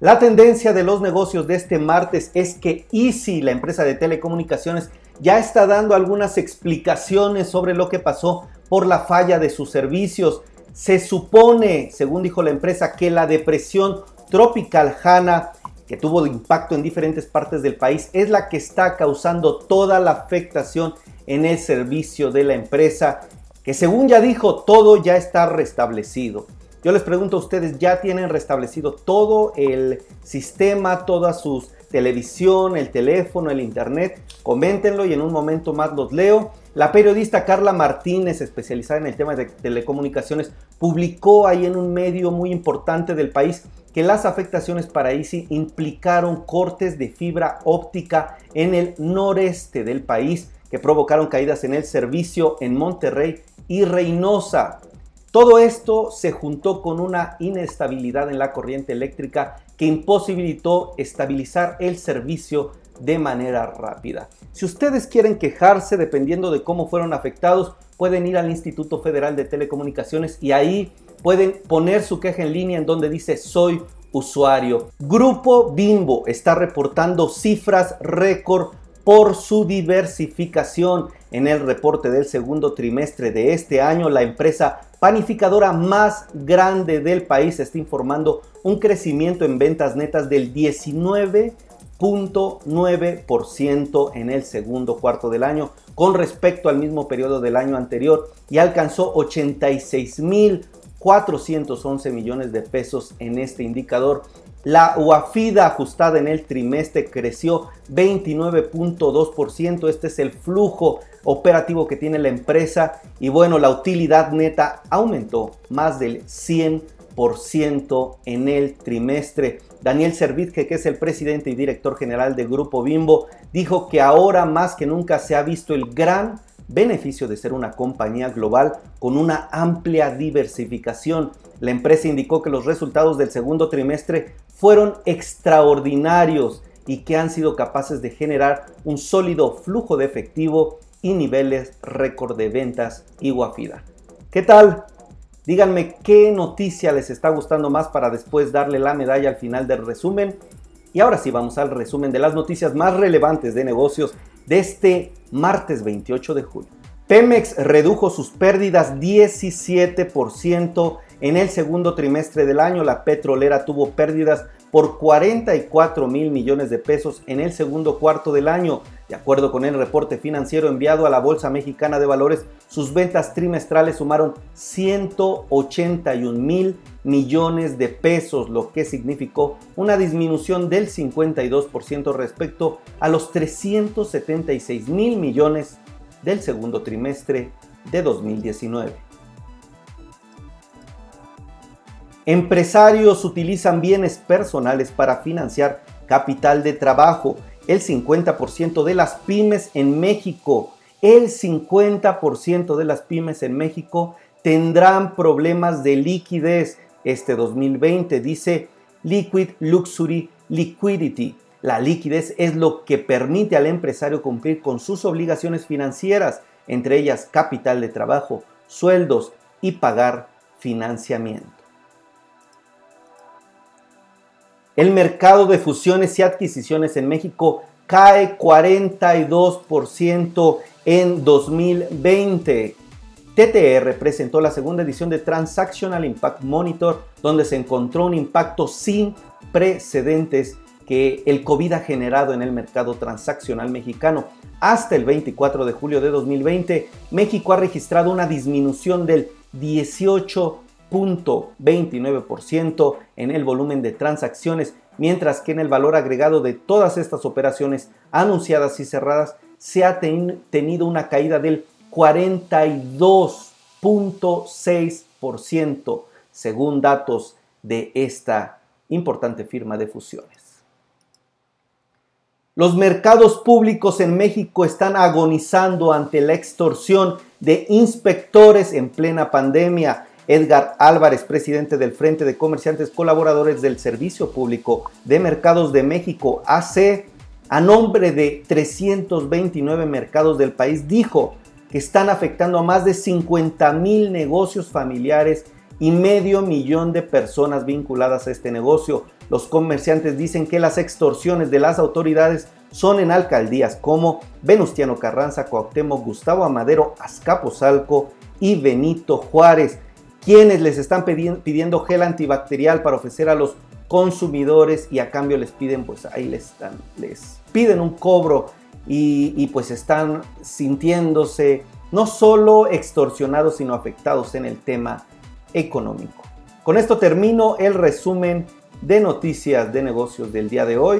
La tendencia de los negocios de este martes es que Easy, la empresa de telecomunicaciones, ya está dando algunas explicaciones sobre lo que pasó por la falla de sus servicios. Se supone, según dijo la empresa, que la depresión tropical Hanna, que tuvo impacto en diferentes partes del país, es la que está causando toda la afectación en el servicio de la empresa, que según ya dijo, todo ya está restablecido. Yo les pregunto a ustedes, ¿ya tienen restablecido todo el sistema, todas sus televisión, el teléfono, el internet? Coméntenlo y en un momento más los leo. La periodista Carla Martínez, especializada en el tema de telecomunicaciones, publicó ahí en un medio muy importante del país que las afectaciones para Easy implicaron cortes de fibra óptica en el noreste del país que provocaron caídas en el servicio en Monterrey y Reynosa. Todo esto se juntó con una inestabilidad en la corriente eléctrica que imposibilitó estabilizar el servicio de manera rápida. Si ustedes quieren quejarse dependiendo de cómo fueron afectados, pueden ir al Instituto Federal de Telecomunicaciones y ahí pueden poner su queja en línea en donde dice soy usuario. Grupo Bimbo está reportando cifras récord por su diversificación. En el reporte del segundo trimestre de este año, la empresa panificadora más grande del país está informando un crecimiento en ventas netas del 19.9% en el segundo cuarto del año con respecto al mismo periodo del año anterior y alcanzó 86.411 millones de pesos en este indicador. La UAFIDA ajustada en el trimestre creció 29.2%. Este es el flujo operativo que tiene la empresa. Y bueno, la utilidad neta aumentó más del 100% en el trimestre. Daniel Servitje, que es el presidente y director general del Grupo Bimbo, dijo que ahora más que nunca se ha visto el gran beneficio de ser una compañía global con una amplia diversificación. La empresa indicó que los resultados del segundo trimestre fueron extraordinarios y que han sido capaces de generar un sólido flujo de efectivo y niveles récord de ventas y guafida. ¿Qué tal? Díganme qué noticia les está gustando más para después darle la medalla al final del resumen. Y ahora sí vamos al resumen de las noticias más relevantes de negocios de este martes 28 de julio. Pemex redujo sus pérdidas 17% en el segundo trimestre del año. La petrolera tuvo pérdidas por 44 mil millones de pesos en el segundo cuarto del año. De acuerdo con el reporte financiero enviado a la Bolsa Mexicana de Valores, sus ventas trimestrales sumaron 181 mil millones de pesos, lo que significó una disminución del 52% respecto a los 376 mil millones del segundo trimestre de 2019. Empresarios utilizan bienes personales para financiar capital de trabajo. El 50% de las pymes en México, el 50% de las pymes en México tendrán problemas de liquidez este 2020, dice Liquid Luxury Liquidity. La liquidez es lo que permite al empresario cumplir con sus obligaciones financieras, entre ellas capital de trabajo, sueldos y pagar financiamiento. El mercado de fusiones y adquisiciones en México cae 42% en 2020. TTR presentó la segunda edición de Transactional Impact Monitor, donde se encontró un impacto sin precedentes que el COVID ha generado en el mercado transaccional mexicano. Hasta el 24 de julio de 2020, México ha registrado una disminución del 18.29% en el volumen de transacciones, mientras que en el valor agregado de todas estas operaciones anunciadas y cerradas se ha tenido una caída del 42.6% según datos de esta importante firma de fusiones. Los mercados públicos en México están agonizando ante la extorsión de inspectores en plena pandemia. Edgar Álvarez, presidente del Frente de Comerciantes Colaboradores del Servicio Público de Mercados de México, AC, a nombre de 329 mercados del país, dijo que están afectando a más de 50 mil negocios familiares y medio millón de personas vinculadas a este negocio. Los comerciantes dicen que las extorsiones de las autoridades son en alcaldías como Venustiano Carranza, Cuauhtémoc, Gustavo Amadero, Azcapotzalco y Benito Juárez, quienes les están pidiendo gel antibacterial para ofrecer a los consumidores y a cambio les piden, pues ahí les, les piden un cobro y pues están sintiéndose no solo extorsionados, sino afectados en el tema económico. Con esto termino el resumen de noticias de negocios del día de hoy.